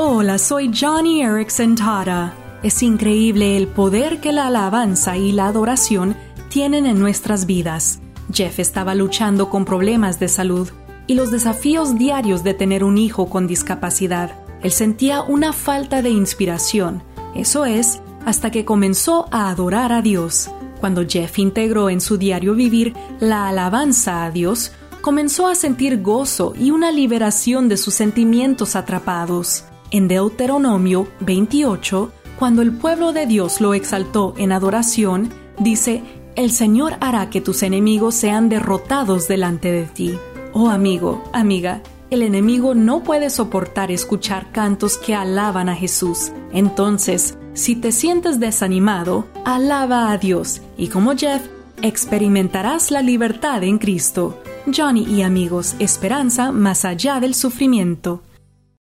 Hola, soy Johnny Erickson Tara. Es increíble el poder que la alabanza y la adoración tienen en nuestras vidas. Jeff estaba luchando con problemas de salud y los desafíos diarios de tener un hijo con discapacidad. Él sentía una falta de inspiración, eso es, hasta que comenzó a adorar a Dios. Cuando Jeff integró en su diario vivir la alabanza a Dios, comenzó a sentir gozo y una liberación de sus sentimientos atrapados. En Deuteronomio 28, cuando el pueblo de Dios lo exaltó en adoración, dice, El Señor hará que tus enemigos sean derrotados delante de ti. Oh amigo, amiga, el enemigo no puede soportar escuchar cantos que alaban a Jesús. Entonces, si te sientes desanimado, alaba a Dios y como Jeff, experimentarás la libertad en Cristo. Johnny y amigos, esperanza más allá del sufrimiento.